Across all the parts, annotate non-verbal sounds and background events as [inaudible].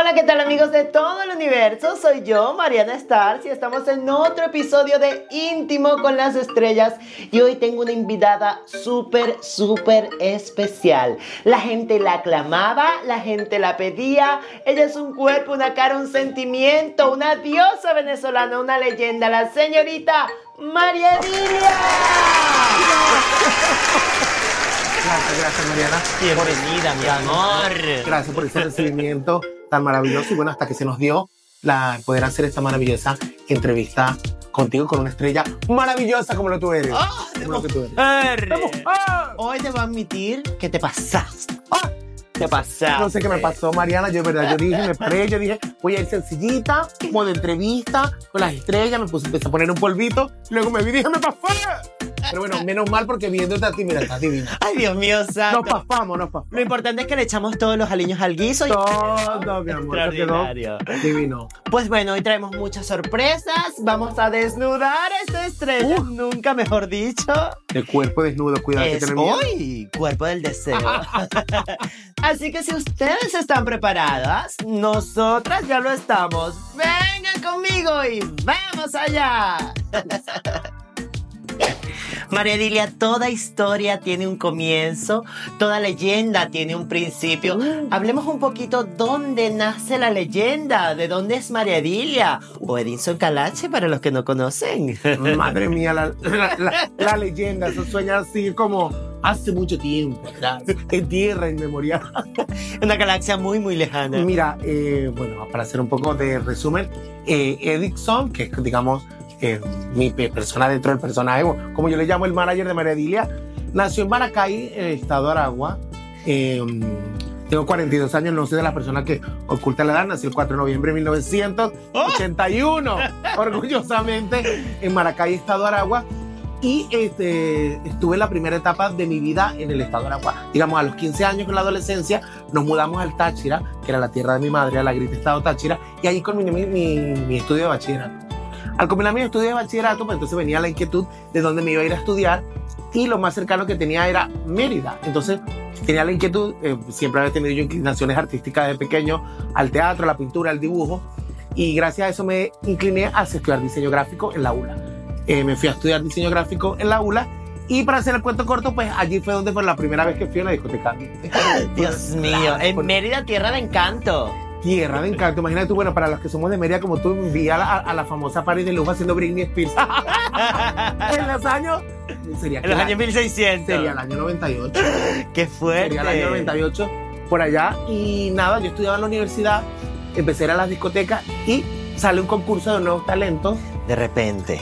Hola, ¿qué tal amigos de todo el universo? Soy yo, Mariana Stars, y estamos en otro episodio de Íntimo con las Estrellas. Y hoy tengo una invitada súper, súper especial. La gente la aclamaba, la gente la pedía. Ella es un cuerpo, una cara, un sentimiento, una diosa venezolana, una leyenda, la señorita María Dilia. Gracias, gracias Mariana. Bienvenida, mi amor. Gracias por ese recibimiento tan maravilloso y bueno, hasta que se nos dio la poder hacer esta maravillosa entrevista contigo con una estrella maravillosa como lo tú eres. Ah, como lo que tú eres. ¡Ah! Hoy te voy a admitir que te pasaste. Te pasaste. No sé qué me pasó, Mariana. Yo, verdad, yo dije, me paré, yo dije, voy a ir sencillita, como de entrevista, con las estrellas, me puse, empecé a poner un polvito, luego me vi y dije, me pasé. Pero bueno, menos mal porque viéndote a ti, mira, estás divina. Ay, Dios mío, santo. Nos pasamos, nos pasamos. Lo importante es que le echamos todos los aliños al guiso. Y... Todo, mi amor, quedó Extraordinario. divino. Pues bueno, hoy traemos muchas sorpresas. Vamos a desnudar esta estrella. Nunca mejor dicho. El cuerpo desnudo, cuidado que Es tener miedo. hoy, cuerpo del deseo. [laughs] Así que si ustedes están preparadas, nosotras ya lo estamos. Vengan conmigo y vamos allá. María Dilia, toda historia tiene un comienzo, toda leyenda tiene un principio. Hablemos un poquito dónde nace la leyenda, de dónde es María Dilia o Edinson Calache para los que no conocen. [laughs] Madre mía, la, la- la- la leyenda, eso sueña así como hace mucho tiempo, atrás, en tierra inmemorial. [laughs] Una galaxia muy, muy lejana. Mira, eh, bueno, para hacer un poco de resumen, eh, Edison, que es, digamos, eh, mi pe- persona dentro del personaje, como yo le llamo el manager de María Dilia, nació en Maracay, en el estado de Aragua. Eh, tengo 42 años, no soy de las personas que oculta la edad, nací el 4 de noviembre de 1981, orgullosamente, en Maracay, estado de Aragua. Y este, estuve en la primera etapa de mi vida en el estado de Aragua. Digamos, a los 15 años, en la adolescencia, nos mudamos al Táchira, que era la tierra de mi madre, a la grita estado Táchira, y allí culminé mi, mi, mi estudio de bachillerato. Al culminar mi estudio de bachillerato, pues entonces venía la inquietud de dónde me iba a ir a estudiar, y lo más cercano que tenía era Mérida. Entonces tenía la inquietud, eh, siempre había tenido yo inclinaciones artísticas desde pequeño, al teatro, a la pintura, al dibujo, y gracias a eso me incliné a estudiar diseño gráfico en la ULA. Eh, me fui a estudiar diseño gráfico en la ULA, y para hacer el cuento corto, pues allí fue donde fue la primera vez que fui a una discoteca. [laughs] Dios mío, en Mérida, tierra de encanto. Tierra de encanto. Imagínate tú, bueno, para los que somos de Mérida, como tú, vi a la, a la famosa Paris de Lujo haciendo Britney Spears. [laughs] en los años. Sería, En los años 1600. sería el año 98. [laughs] Qué fuerte. Sería el año 98 por allá. Y nada, yo estudiaba en la universidad, empecé a ir a las discotecas y sale un concurso de nuevos talentos. De repente.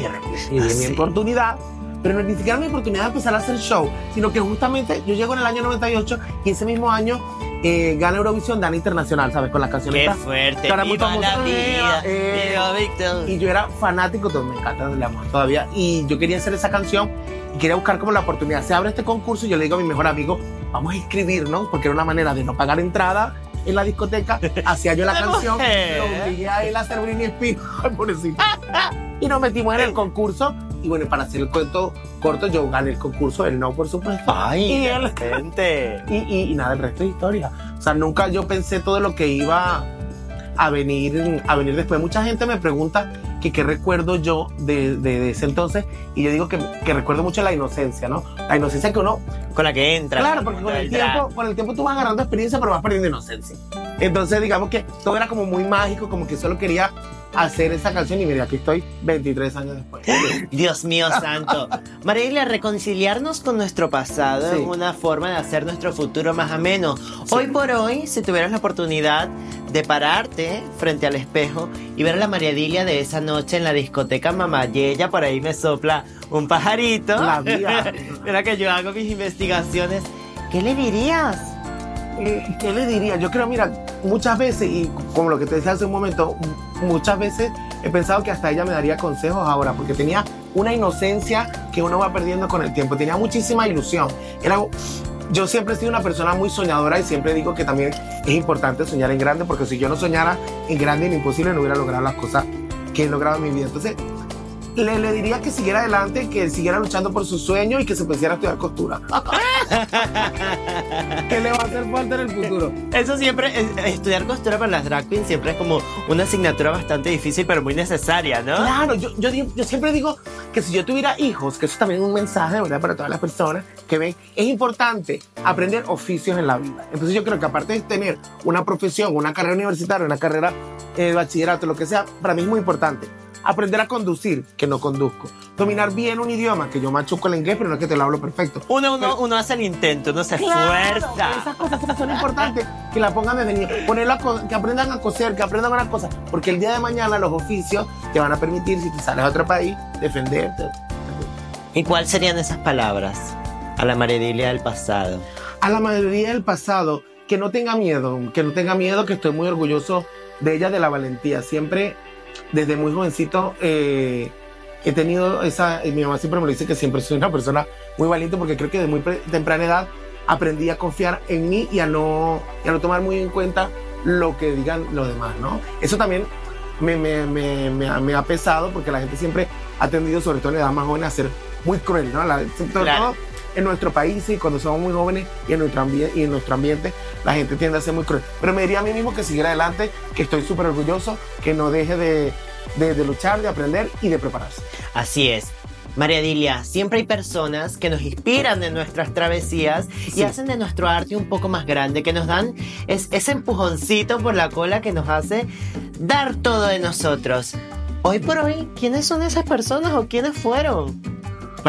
Y di Ah, mi sí. oportunidad. Pero no, ni siquiera mi oportunidad de empezar a hacer show, sino que justamente yo llego en el año 98 y ese mismo año eh, gana Eurovisión, gana internacional, ¿sabes? Con las canciones. Qué fuerte. Que muy la vida. Eh, Viva Víctor. Y yo era fanático, todo, me encanta el amor todavía. Y yo quería hacer esa canción y quería buscar como la oportunidad. Se abre este concurso y yo le digo a mi mejor amigo, vamos a inscribirnos, porque era una manera de no pagar entrada en la discoteca. [laughs] Hacía yo la ¡Qué canción, mujer! lo obligué a él a hacer Britney Spears, [laughs] pobrecito. Y nos metimos en el concurso. Y bueno, para hacer el cuento corto, yo gané el concurso, él no, por supuesto. Ay, repente. [laughs] y, y- y nada, el resto es historia. O sea, nunca yo pensé todo lo que iba a venir, a venir después. Mucha gente me pregunta que qué recuerdo yo de, de- de ese entonces y yo digo que, que recuerdo mucho la inocencia, ¿no? La inocencia que uno, Con la que entra. claro, porque con el tiempo, con el tiempo tú vas agarrando experiencia, pero vas perdiendo inocencia. Entonces, digamos que todo era como muy mágico, como que solo quería hacer esa canción y mira, aquí estoy 23 años después. [gasps] Dios mío santo. Mariela, reconciliarnos con nuestro pasado Sí. es una forma de hacer nuestro futuro más ameno. Hoy por hoy, si tuvieras la oportunidad de pararte frente al espejo y ver a la María Dilia de esa noche en la discoteca Mamayella, por ahí me sopla un pajarito. La vida. [laughs] Mira que yo hago mis investigaciones. ¿Qué le dirías? Eh, ¿Qué le diría? Yo creo, mira, muchas veces, y como lo que te decía hace un momento, muchas veces he pensado que hasta ella me daría consejos ahora, porque tenía una inocencia que uno va perdiendo con el tiempo, tenía muchísima ilusión. Era, yo siempre he sido una persona muy soñadora y siempre digo que también es importante soñar en grande, porque si yo no soñara en grande en imposible, no hubiera logrado las cosas que he logrado en mi vida. Entonces, le, le diría que siguiera adelante, que siguiera luchando por su sueño y que se pusiera a estudiar costura. [laughs] ¿Qué le va a hacer falta en el futuro? Eso siempre, eh, estudiar costura para las drag queens siempre es como una asignatura bastante difícil, pero muy necesaria, ¿no? Claro, yo, yo, siempre digo que si yo tuviera hijos, que eso también es un mensaje, ¿verdad? Para todas las personas que ven, es importante aprender oficios en la vida. Entonces yo creo que aparte de tener una profesión, una carrera universitaria, una carrera eh, de bachillerato, lo que sea, para mí es muy importante. Aprender a conducir, que no conduzco. Dominar bien un idioma, que yo machuco el inglés, pero no es que te lo hablo perfecto. Uno, uno, uno hace el intento, uno se Claro, esfuerza. Esas cosas son importantes que la pongan desde niño. Que aprendan a coser, que aprendan una cosa. Porque el día de mañana los oficios te van a permitir, si tú sales a otro país, defenderte. ¿Y cuáles serían esas palabras a la Maredilia del pasado? A la mayoría del pasado, que no tenga miedo, que no tenga miedo, que estoy muy orgulloso de ella, de la valentía. Siempre, desde muy jovencito, eh, he tenido esa. y Mi mamá siempre me lo dice que siempre soy una persona muy valiente porque creo que de muy temprana edad aprendí a confiar en mí y a no, y a no tomar muy en cuenta lo que digan los demás, ¿no? Eso también me, me, me, me ha, pesado porque la gente siempre ha tendido, sobre todo en edad más joven, a ser muy cruel, ¿no? La- sobre Claro. todo en nuestro país y cuando somos muy jóvenes y en, nuestro y en nuestro ambiente, la gente tiende a ser muy cruel. Pero me diría a mí mismo que siguiera adelante, que estoy súper orgulloso, que no deje de, de- de luchar, de aprender y de prepararse. Así es. María Dilia, siempre hay personas que nos inspiran de nuestras travesías y Sí. hacen de nuestro arte un poco más grande, que nos dan es- ese empujoncito por la cola que nos hace dar todo de nosotros. Hoy por hoy, ¿quiénes son esas personas o quiénes fueron?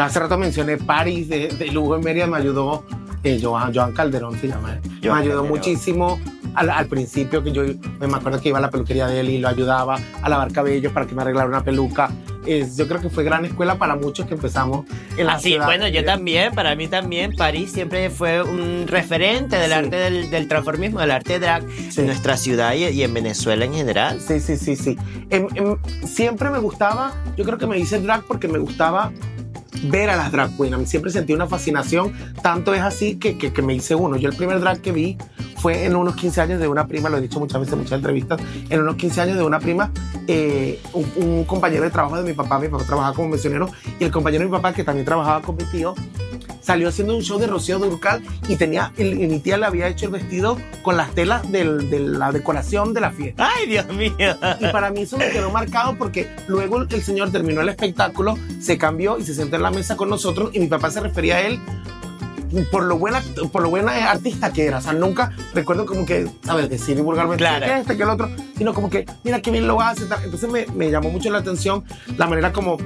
Hace rato mencioné París de, de Lugo en Mérida, me ayudó eh, Joan, Joan Calderón, se llama. Joan me ayudó Calderón. muchísimo al, al principio, que yo me acuerdo que iba a la peluquería de él y lo ayudaba a lavar cabellos para que me arreglara una peluca. Es- yo creo que fue gran escuela para muchos que empezamos en la Así, ciudad. Ah, bueno, yo también, para mí también, París siempre fue un referente del Sí. arte del, del transformismo, del arte drag Sí. en nuestra ciudad y, y en Venezuela en general. Sí, sí, sí, sí. Em- em, siempre me gustaba, yo creo que me hice drag porque me gustaba ver a las drag queens. A mí siempre sentí una fascinación. Tanto es así que, que, que me hice uno. Yo el primer drag que vi fue en unos 15 años de una prima, lo he dicho muchas veces en muchas entrevistas, en unos 15 años de una prima, eh, un, un compañero de trabajo de mi papá, mi papá trabajaba como misionero, y el compañero de mi papá, que también trabajaba con mi tío, salió haciendo un show de Rocío Durcal y tenía, y mi tía le había hecho el vestido con las telas del- de la decoración de la fiesta. ¡Ay, Dios mío! Y para mí eso me quedó marcado porque luego el señor terminó el espectáculo, se cambió y se sentó en la mesa con nosotros y mi papá se refería a él por lo buena por lo buena artista que era, o sea, nunca recuerdo como que, sabes, decir vulgarmente Claro. que este, que el otro, sino como que, mira qué bien lo hace, tal. entonces me, me llamó mucho la atención la manera como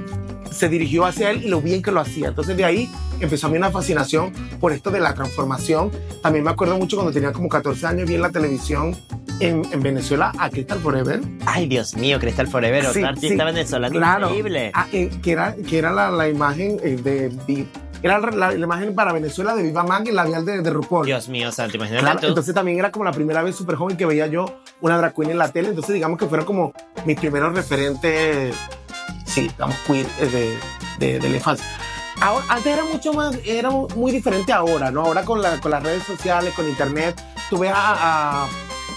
se dirigió hacia él y lo bien que lo hacía, entonces de ahí empezó a mí una fascinación por esto de la transformación, también me acuerdo mucho cuando tenía como 14 años vi en la televisión en, en Venezuela a Crystal Forever, ¡Ay, Dios mío! Crystal Forever, Sí, otra artista sí, venezolana claro. increíble. Ah, eh, que era, que era la, la imagen eh, de, Vi- era la, la imagen para Venezuela de Viva Man, el labial de, de RuPaul. Dios mío, Santi, imagínate Claro, tú. entonces también era como la primera vez súper joven que veía yo una drag queen en la tele. Entonces digamos que fueron como mis primeros referentes, sí, digamos, queer eh, de, de, de la infancia. Ahora, antes era mucho más, era muy diferente ahora, ¿no? Ahora con, la, con las redes sociales, con internet, tú ves a, a,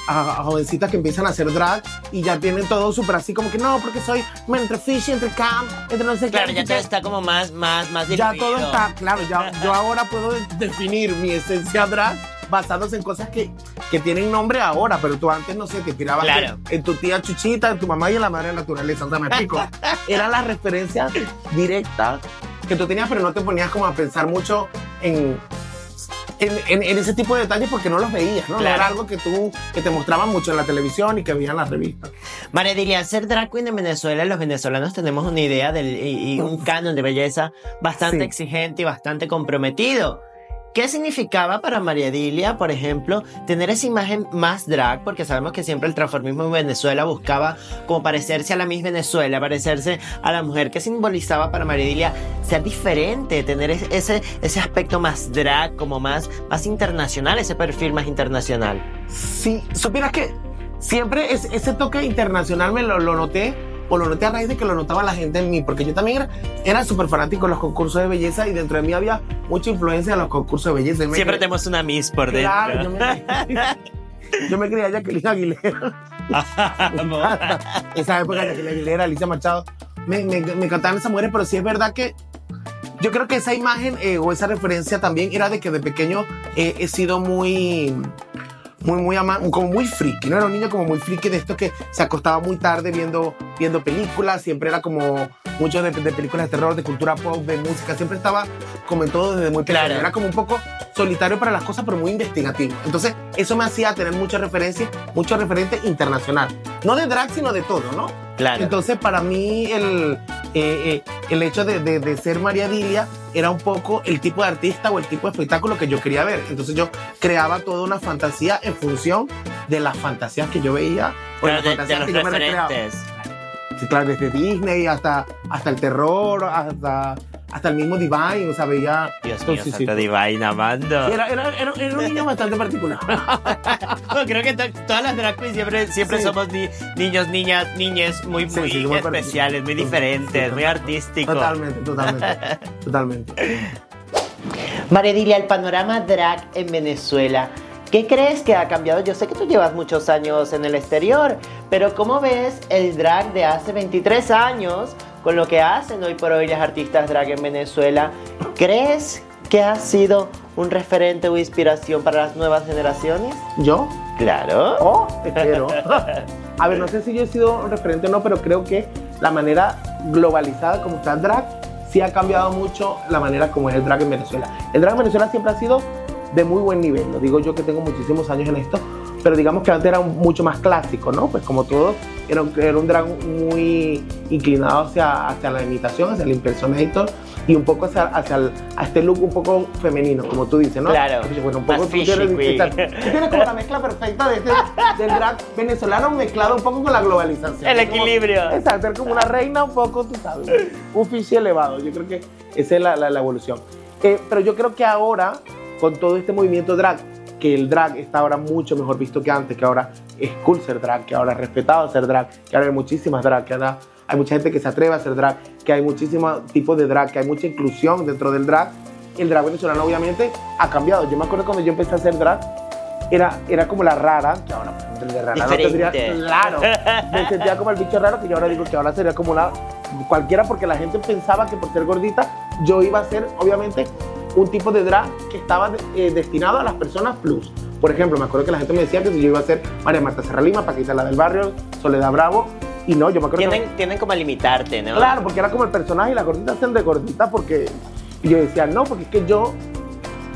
a- a jovencitas que empiezan a hacer drag y ya tienen todo súper así como que no, porque soy entre fishy, entre camp, entre no sé Claro, qué. ya no sé todo qué". está como más, más, más Ya diluido. todo está, claro, ya, [laughs] yo ahora puedo de- definir mi esencia drag basándose en cosas que, que tienen nombre ahora, pero tú antes, no sé, te inspirabas Claro. en, en tu tía Chuchita, en tu mamá y en la madre naturaleza, o sea, me explico. [laughs] Eran las referencias directas que tú tenías, pero no te ponías como a pensar mucho en... En, en- en ese tipo de detalles porque no los veías, ¿no? Claro. era algo que tú, que te mostraban mucho en la televisión y que veían en las revistas. María Dilia, ser drag queen en Venezuela, los venezolanos tenemos una idea del, y, y un canon de belleza bastante Sí. exigente y bastante comprometido. ¿Qué significaba para María Dilia, por ejemplo, tener esa imagen más drag? Porque sabemos que siempre el transformismo en Venezuela buscaba como parecerse a la Miss Venezuela, parecerse a la mujer. ¿Qué simbolizaba para María Dilia ser diferente, tener es- ese, ese aspecto más drag, como más, más internacional, ese perfil más internacional? Sí, supieras que siempre es- ese toque internacional me lo, lo noté, o lo noté a raíz de que lo notaba la gente en mí, porque yo también era, era súper fanático de los concursos de belleza y dentro de mí había mucha influencia de los concursos de belleza. Siempre tenemos una Miss por Claro, yo dentro. me, [laughs] yo me creía Jacqueline Aguilera. [laughs] [laughs] Esa época Jacqueline Aguilera, Alicia Machado. me, me, me encantaban esas mujeres, pero sí es verdad que yo creo que esa imagen eh, o esa referencia también era de que de pequeño eh, he sido muy muy, muy ama como muy friki, ¿no? Era un niño como muy friki de esto que se acostaba muy tarde viendo, viendo películas, siempre era como mucho de, de películas de terror, de cultura pop, de música, siempre estaba como en todo desde muy pequeño. Claro. Era como un poco solitario para las cosas, pero muy investigativo. Entonces, eso me hacía tener muchas referencias, muchos referentes internacional. No de drag, sino de todo, ¿no? Claro. Entonces, para mí, el, eh, eh, el hecho de, de- de ser María Dilia era un poco el tipo de artista o el tipo de espectáculo que yo quería ver. Entonces, yo creaba toda una fantasía en función de las fantasías que yo veía o Claro, las de, fantasías que yo me recreaba. Claro, desde Disney hasta, hasta el terror, hasta, hasta el mismo Divine, o sea, veía... Dios mío, Sí, sí, Santa sí. Divine amando. Sí, Era, era, era, era un niño [laughs] bastante particular. No, creo que to- todas las drag queens siempre, siempre Sí. somos ni- niños, niñas, niñes muy, Sí, muy sí, muy especiales, muy diferentes, Sí, muy artísticos. Totalmente, totalmente, [laughs] totalmente. Maredilia, el panorama drag en Venezuela. ¿Qué crees que ha cambiado? Yo sé que tú llevas muchos años en el exterior, pero ¿cómo ves el drag de hace 23 años con lo que hacen hoy por hoy las artistas drag en Venezuela? ¿Crees que ha sido un referente o inspiración para las nuevas generaciones? ¿Yo? Claro. Oh, espero. [laughs] A ver, no sé si yo he sido un referente o no, pero creo que la manera globalizada como está el drag sí ha cambiado mucho la manera como es el drag en Venezuela. El drag en Venezuela siempre ha sido de muy buen nivel, lo digo yo que tengo muchísimos años en esto, pero digamos que antes era un- mucho más clásico, ¿no? Pues como todo, era un, era un drag muy inclinado hacia, hacia la imitación, hacia el impersonator y un poco hacia, hacia el- a este look un poco femenino, como tú dices, ¿no? Claro, Bueno, un más poco tú fishy tienes. Tú tienes como la mezcla perfecta de este, del drag venezolano mezclado un poco con la globalización. El Es como- equilibrio. exacto, como una reina un poco, tú sabes, un fishy elevado. Yo creo que esa es la, la- la evolución. Eh, pero yo creo que ahora, con todo este movimiento drag, que el drag está ahora mucho mejor visto que antes, que ahora es cool ser drag, que ahora es respetado ser drag, que ahora hay muchísimas drag, que ahora hay mucha gente que se atreve a ser drag, que hay muchísimos tipos de drag, que hay mucha inclusión dentro del drag. El drag venezolano obviamente ha cambiado. Yo me acuerdo cuando yo empecé a hacer drag, era, era como la rara, que ahora de rara no tendría, claro, me sentía como el bicho raro, que yo ahora digo que ahora sería como una cualquiera, porque la gente pensaba que por ser gordita yo iba a ser, obviamente, un tipo de drag que estaba eh, destinado a las personas plus. Por ejemplo, me acuerdo que la gente me decía que si yo iba a ser María Marta Serralima, Paquita la del barrio, Soledad Bravo, y no, yo me acuerdo que... Tienen, tienen como a limitarte, ¿no? Claro, porque era como el personaje y las gorditas hacen de gorditas porque... Y yo decía, no, porque es que yo...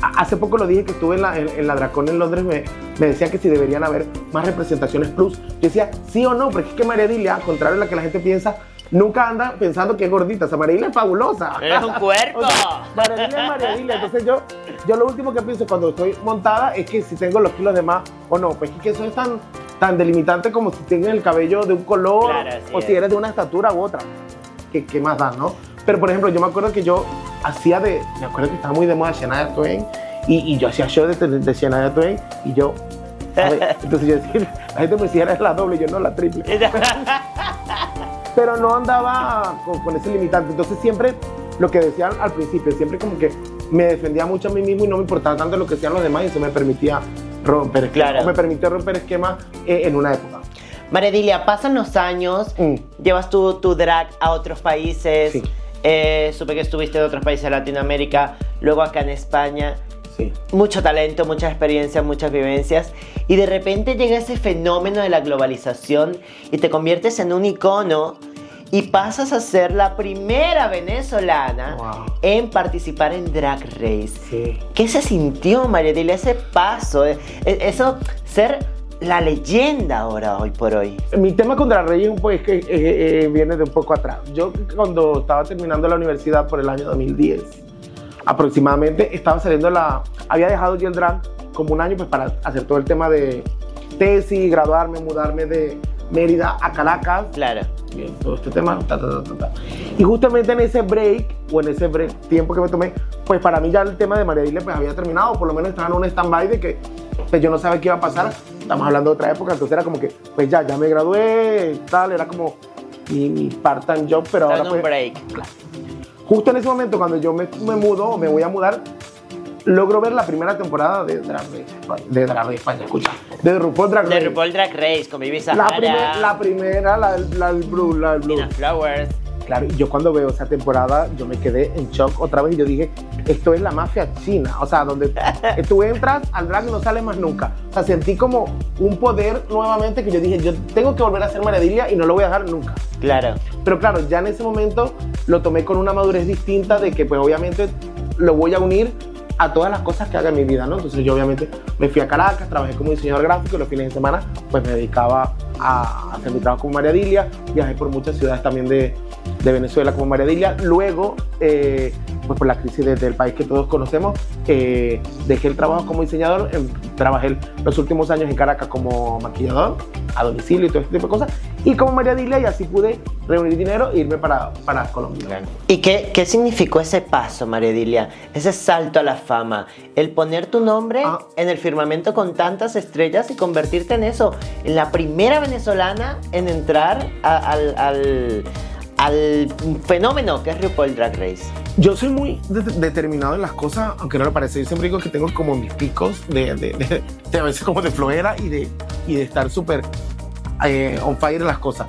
Hace poco lo dije que estuve en la, en, en la Dracón en Londres, me, me decía que si deberían haber más representaciones plus. Yo decía, sí o no, porque es que María Dilia, al contrario de lo que la gente piensa, nunca anda pensando que es gordita. O sea, María es fabulosa. Eres un cuerpo. O sea, María es María. Entonces yo, yo lo último que pienso cuando estoy montada es que si tengo los kilos de más o no. Pues es que eso es tan, tan delimitante como si tienes el cabello de un color Claro, o si es. eres de una estatura u otra. ¿Qué, qué más da, no? Pero por ejemplo, yo me acuerdo que yo hacía de. Me acuerdo que estaba muy de moda Shania Twain y, y yo hacía show de, de, de Shania Twain y yo. ¿sabes? [laughs] Entonces yo decía, la gente me decía, eres la doble, yo no la triple [laughs] pero no andaba con, con ese limitante. Entonces siempre lo que decían al principio, siempre como que me defendía mucho a mí mismo y no me importaba tanto lo que decían los demás y eso me permitía romper esquemas. Claro. Me permitió romper esquemas eh, en una época. Maredilia, pasan los años, Mm. llevas tu, tu drag a otros países, Sí. eh, supe que estuviste en otros países de Latinoamérica, luego acá en España. Sí. Mucho talento, mucha experiencia, muchas vivencias. Y de repente llega ese fenómeno de la globalización y te conviertes en un icono y pasas a ser la primera venezolana Wow. en participar en Drag Race. Sí. ¿Qué se sintió, María Dilia, ese paso? eh, eh, Eso, ser la leyenda ahora, hoy por hoy. Mi tema contra Reyes un poco es que eh, eh, viene de un poco atrás. Yo cuando estaba terminando la universidad por el año 2010, aproximadamente, estaba saliendo la... Había dejado drag como un año pues para hacer todo el tema de tesis, graduarme, mudarme de Mérida a Caracas. Claro. Bien, todo este tema. ta, ta, ta. Y justamente en ese break, o en ese break, tiempo que me tomé, pues para mí ya el tema de María Dile pues había terminado, por lo menos estaba en un stand-by de que pues yo no sabía qué iba a pasar. Estamos hablando de otra época, entonces era como que, pues ya, ya me gradué, tal, era como mi, mi part-time job, pero ahora Dando un pues, break. Justo en ese momento cuando yo me, me mudo me voy a mudar, logro ver la primera temporada de Drag Race, de Drag Race España, escucha, de RuPaul Drag De Race. RuPaul Drag Race con Vivi la, Sahara, primer- la primera, la, la, Blue, la Blue. Flowers, Claro, yo cuando veo esa temporada, yo me quedé en shock otra vez y yo dije, esto es la mafia china, o sea, donde [laughs] tú entras al drag y no sales más nunca. O sea, sentí como un poder nuevamente que yo dije, yo tengo que volver a ser María y no lo voy a dejar nunca. Claro. Pero claro, ya en ese momento lo tomé con una madurez distinta de que pues obviamente lo voy a unir a todas las cosas que haga en mi vida, ¿no? Entonces yo obviamente me fui a Caracas, trabajé como diseñador gráfico y los fines de semana pues me dedicaba a hacer mi trabajo como María Dilia, viajé por muchas ciudades también de, de Venezuela como María Dilia, luego eh, pues por la crisis del país que todos conocemos, eh, dejé el trabajo como diseñador, em, trabajé los últimos años en Caracas como maquillador, a domicilio y todo este tipo de cosas, y como María Dilia y así pude reunir dinero e irme para, para Colombia. ¿Y qué, qué significó ese paso, María Dilia? Ese salto a la fama, el poner tu nombre Ah. en el firmamento con tantas estrellas y convertirte en eso, en la primera venezolana en entrar a- al, al, al fenómeno que es RuPaul Drag Race. Yo soy muy de- determinado en las cosas, aunque no lo parece. Yo siempre digo que tengo como mis picos de, de, de- a veces como de flojera y de, y de estar súper eh, on fire en las cosas.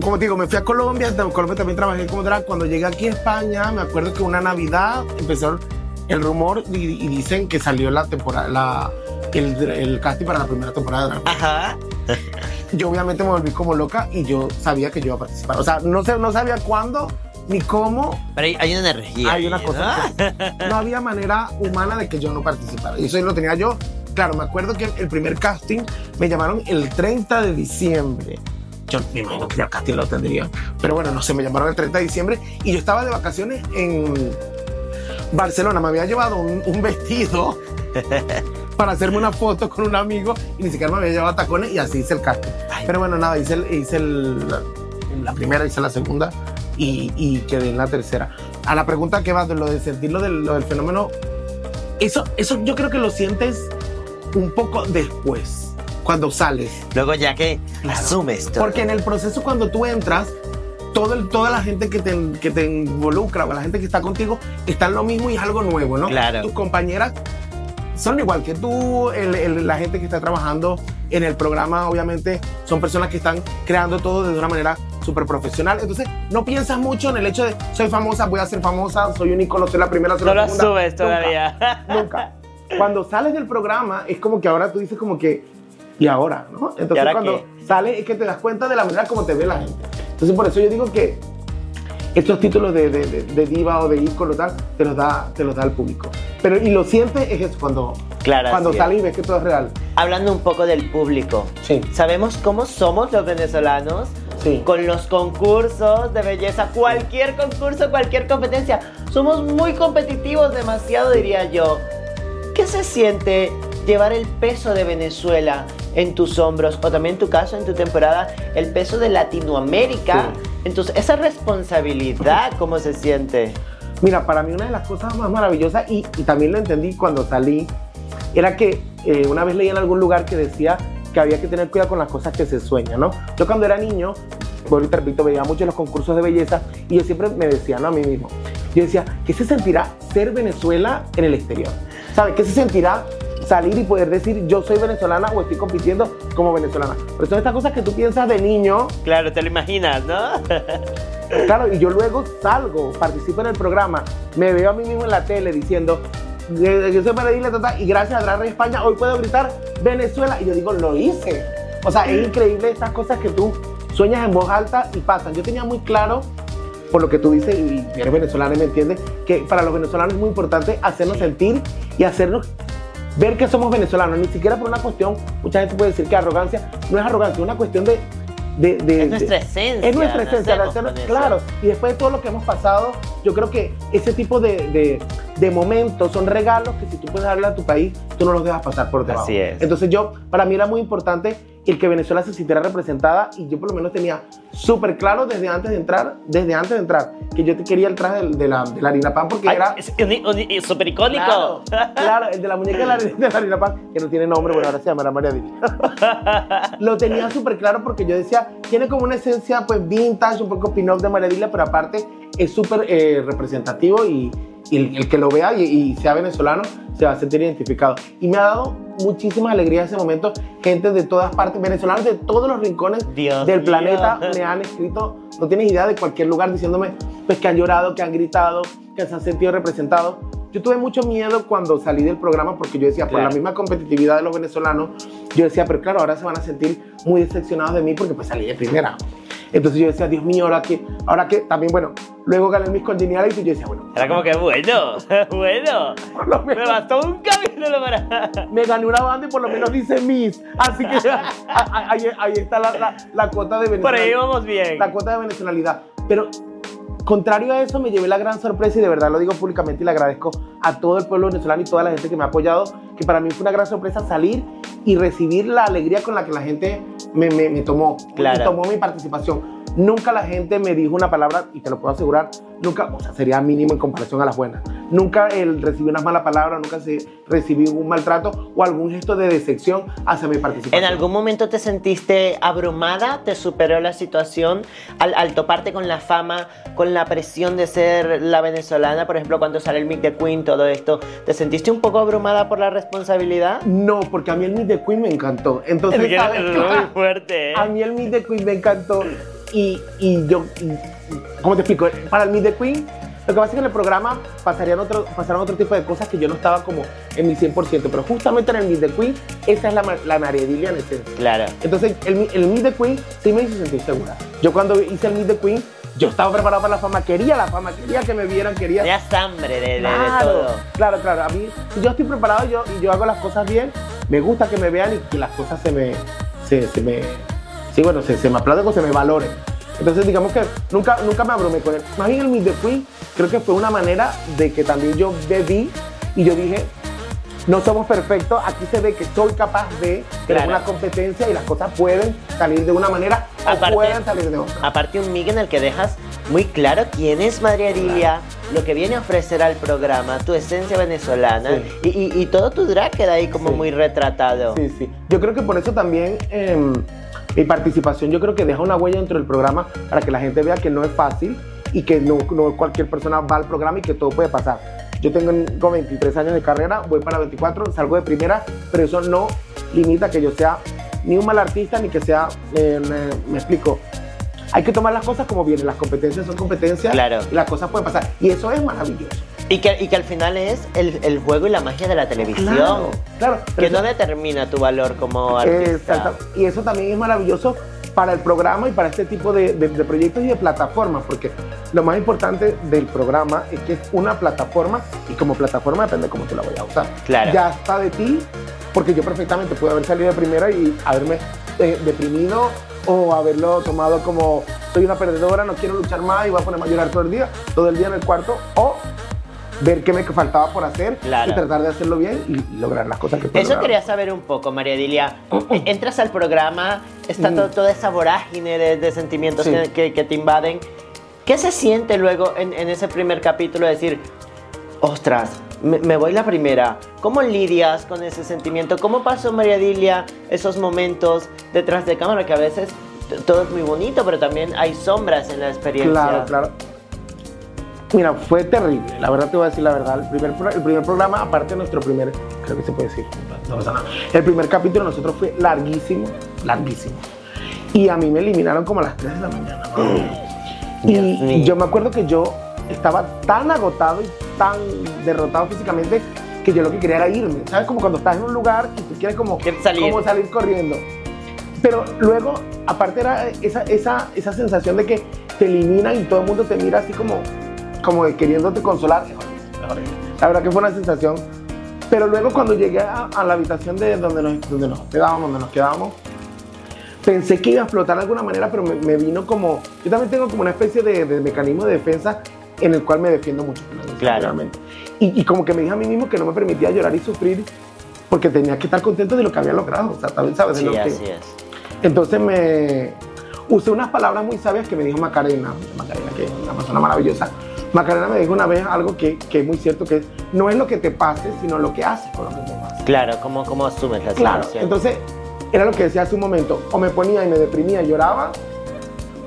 Como te digo, me fui a Colombia, en Colombia también trabajé como drag. Cuando llegué aquí a España, me acuerdo que una Navidad empezó el rumor y, y dicen que salió la temporada, la, el, el casting para la primera temporada. Ajá. [laughs] Yo obviamente me volví como loca y yo sabía que yo iba a participar. O sea, no, sé, no sabía cuándo ni cómo, Pero hay, hay una energía. hay una cosa ¿no? había manera humana de que yo no participara. Y eso lo tenía yo. Claro, me acuerdo que el primer casting me llamaron el 30 de diciembre. Yo me imagino que ya casting lo tendría. Pero bueno, no sé, me llamaron el 30 de diciembre y yo estaba de vacaciones en Barcelona. Me había llevado un, un vestido [laughs] para hacerme una foto con un amigo y ni siquiera me había llevado tacones y así hice el casting. Pero bueno, nada, hice, el- hice el- la, la primera, hice la segunda y, y quedé en la tercera. A la pregunta que va de lo de sentir lo del, lo del fenómeno, eso, eso yo creo que lo sientes un poco después, cuando sales. Luego ya que Claro. asumes todo. Porque en el proceso cuando tú entras, todo el- toda la gente que te, que te involucra o la gente que está contigo está en lo mismo y es algo nuevo, ¿no? Claro. Tus compañeras son igual que tú, el- el- la gente que está trabajando en el programa obviamente son personas que están creando todo de una manera súper profesional. Entonces no piensas mucho en el hecho de soy famosa, voy a ser famosa, soy un ícono, soy la primera, soy no la lo segunda. subes Nunca. todavía. [laughs] Nunca. Cuando sales del programa, es como que ahora tú dices como que, ¿y ahora? ¿no? Entonces ahora cuando qué? sales es que te das cuenta de la manera como te ve la gente. Entonces por eso yo digo que estos títulos de, de- de- de diva o de ícono tal, te los da, te los da el público. Pero y lo sientes es eso, cuando, Claro, cuando es. sales y ves que todo es real. Hablando un poco del público. Sí, Sabemos cómo somos los venezolanos sí. con los concursos de belleza, cualquier concurso, cualquier competencia. Somos muy competitivos, demasiado diría yo. ¿Qué se siente llevar el peso de Venezuela en tus hombros o también en tu caso, en tu temporada, el peso de Latinoamérica? Sí. Entonces, esa responsabilidad, ¿cómo se siente? Mira, para mí una de las cosas más maravillosas, y, y también lo entendí cuando salí, era que eh, una vez leí en algún lugar que decía que había que tener cuidado con las cosas que se sueñan, ¿no? Yo cuando era niño, vuelvo y te repito, veía mucho los concursos de belleza y yo siempre me decía, ¿no? A mí mismo, yo decía, ¿qué se sentirá ser Venezuela en el exterior? ¿Sabes? ¿Qué se sentirá salir y poder decir yo soy venezolana o estoy compitiendo como venezolana? Pero son estas cosas que tú piensas de niño Claro, te lo imaginas, ¿no? [laughs] Claro, y yo luego salgo, participo en el programa, me veo a mí mismo en la tele diciendo, "Eh, yo soy Maradilla y gracias a Drag Race España hoy puedo gritar Venezuela. Y yo digo, lo hice. O sea, es increíble estas cosas que tú sueñas en voz alta y pasan. Yo tenía muy claro, por lo que tú dices, y eres venezolana y me entiendes, que para los venezolanos es muy importante hacernos sentir y hacernos ver que somos venezolanos, ni siquiera por una cuestión, mucha gente puede decir que arrogancia, no es arrogancia, es una cuestión de... de- de- Es nuestra de- esencia. es nuestra esencia, claro. Y después de todo lo que hemos pasado, yo creo que ese tipo de, de- de momentos son regalos que si tú puedes darle a tu país, tú no los dejas pasar por debajo. Así es. Entonces yo, para mí era muy importante el que Venezuela se sintiera representada y yo por lo menos tenía súper claro desde antes de entrar, desde antes de entrar, que yo te quería el traje de, de la, de la harina pan porque Ay, era... es súper icónico. Claro, claro, el de la muñeca de la, de la harina pan, que no tiene nombre, bueno, ahora se llamará María Dili. [laughs] Lo tenía súper claro porque yo decía, tiene como una esencia pues vintage, un poco pin-off de María Dila, pero aparte es súper eh, representativo y, y el, el que lo vea y, y sea venezolano se va a sentir identificado. Y me ha dado muchísima alegría ese momento. Gente de todas partes, venezolanos de todos los rincones Dios del mío. planeta [laughs] me han escrito, no tienes idea de cualquier lugar diciéndome pues, que han llorado, que han gritado, que se han sentido representados. Yo tuve mucho miedo cuando salí del programa porque yo decía, por Claro. la misma competitividad de los venezolanos, yo decía, pero claro, ahora se van a sentir muy decepcionados de mí porque pues salí de primera. Entonces yo decía, Dios mío, ahora que, ahora que, también, bueno, luego gané mis congeniality y yo decía, bueno, Era como que bueno, [laughs] bueno. por lo Me menos bastó un capítulo para. [laughs] me gané una banda y por lo menos dice Miss. Así que ahí, ahí está la, la, la cuota de Por ahí vamos bien. La cuota de venezolanidad. Pero contrario a eso, me llevé la gran sorpresa y de verdad lo digo públicamente y le agradezco a todo el pueblo venezolano y toda la gente que me ha apoyado, que para mí fue una gran sorpresa salir y recibir la alegría con la que la gente me, me, me tomó, Claro. tomó mi participación. Nunca la gente me dijo una palabra, y te lo puedo asegurar, nunca, o sea, sería mínimo en comparación a las buenas. Nunca el recibí unas malas palabras, nunca se, recibí un maltrato o algún gesto de decepción hacia mi participación. ¿En algún momento te sentiste abrumada? ¿Te superó la situación al, al toparte con la fama, con la presión de ser la venezolana? Por ejemplo, cuando sale el Meet the Queen, todo esto. ¿Te sentiste un poco abrumada por la responsabilidad? No, porque a mí el Meet the Queen me encantó. Entonces, ¿sabes es qué? muy fuerte, ¿eh? A mí el Meet the Queen me encantó. Y, y yo, y- ¿cómo te explico? Para el Meet the Queen, lo que pasa es que en el programa pasarían otro, pasaron otro tipo de cosas que yo no estaba como en mi 100%. Pero justamente en el Meet the Queen, esa es la, la María Edilia en esencia. Claro. Entonces, el, el Meet the Queen sí me hizo sentir segura. Yo cuando hice el Meet the Queen, yo estaba preparado para la fama, quería la fama, quería que me vieran, quería... Tenías hambre de, de- de Claro, todo. claro, claro. A mí, si yo estoy preparado yo, y yo hago las cosas bien, me gusta que me vean y que las cosas se me, se, se me, sí, bueno, se, se me aplauden o se me valoren. Entonces, digamos que nunca, nunca me abrumé con él. Más bien el Meet the Queen, creo que fue una manera de que también yo bebí y yo dije, no somos perfectos, aquí se ve que soy capaz de tener Claro. una competencia y las cosas pueden salir de una manera o Aparte- pueden salir de otra. Aparte un mic en el que dejas muy claro quién es María Edilia, lo que viene a ofrecer al programa, tu esencia venezolana y, y- y todo tu drag queda ahí como Sí. muy retratado. Sí, sí. Yo creo que por eso también em, mi participación, yo creo que deja una huella dentro del programa para que la gente vea que no es fácil y que no, no cualquier persona va al programa y que todo puede pasar. Yo tengo con 23 años de carrera, voy para 24, salgo de primera, pero eso no limita que yo sea ni un mal artista ni que sea, eh, me, me explico. Hay que tomar las cosas como vienen, las competencias son competencias Claro. y las cosas pueden pasar. Y eso es maravilloso. Y, que, y que al final es el, el juego y la magia de la televisión. Claro, claro. Que no determina tu valor como artista. Exacto. Y eso también es maravilloso para el programa y para este tipo de, de- de proyectos y de plataformas, porque lo más importante del programa es que es una plataforma y como plataforma depende de cómo tú la vayas a usar. Claro. Ya está de ti, porque yo perfectamente pude haber salido de primera y haberme eh, deprimido o haberlo tomado como soy una perdedora, no quiero luchar más y voy a ponerme a llorar todo el día, todo el día en el cuarto, o ver qué me faltaba por hacer Claro. y tratar de hacerlo bien y lograr las cosas que puedo Eso lograr. quería saber un poco, María Dilia. [clears throat] Entras al programa, está to- toda esa vorágine de, de sentimientos Mm. Sí. que, que- te invaden. ¿Qué se siente luego en, en ese primer capítulo de decir, ostras, me, me voy la primera? ¿Cómo lidias con ese sentimiento? ¿Cómo pasó María Dilia esos momentos detrás de cámara que a veces todo es muy bonito, pero también hay sombras en la experiencia? Claro, claro. Mira, fue terrible, la verdad te voy a decir la verdad. El primer, el primer programa, aparte de nuestro primer, creo que se puede decir, no pasa nada. El primer capítulo de nosotros fue larguísimo, larguísimo. Y a mí me eliminaron como a las 3 de la mañana. [gasps] Y yo me acuerdo que yo estaba tan agotado y tan derrotado físicamente que yo lo que quería era irme. ¿Sabes? Como cuando estás en un lugar y tú quieres como, Quieres salir. como salir corriendo. Pero luego, aparte era esa, esa, esa sensación de que te eliminan y todo el mundo te mira así como, como queriéndote consolar. La verdad que fue una sensación. Pero luego cuando llegué a, a la habitación de donde nos, donde nos quedábamos, donde nos quedábamos, pensé que iba a explotar de alguna manera, pero me, me vino como... Yo también tengo como una especie de, de mecanismo de defensa en el cual me defiendo mucho. Claro. realmente. Y, y como que me dije a mí mismo que no me permitía llorar y sufrir porque tenía que estar contento de lo que había logrado. O sea, también sabes de Sí, lo que... así es. Entonces me usé unas palabras muy sabias que me dijo Macarena, Macarena que es una persona maravillosa. Macarena me dijo una vez algo que, que es muy cierto, que es, no es lo que te pase, sino lo que haces con lo que te pasa. Claro, ¿cómo, cómo asumes la Claro, situación? entonces era lo que decía hace un momento, o me ponía y me deprimía y lloraba,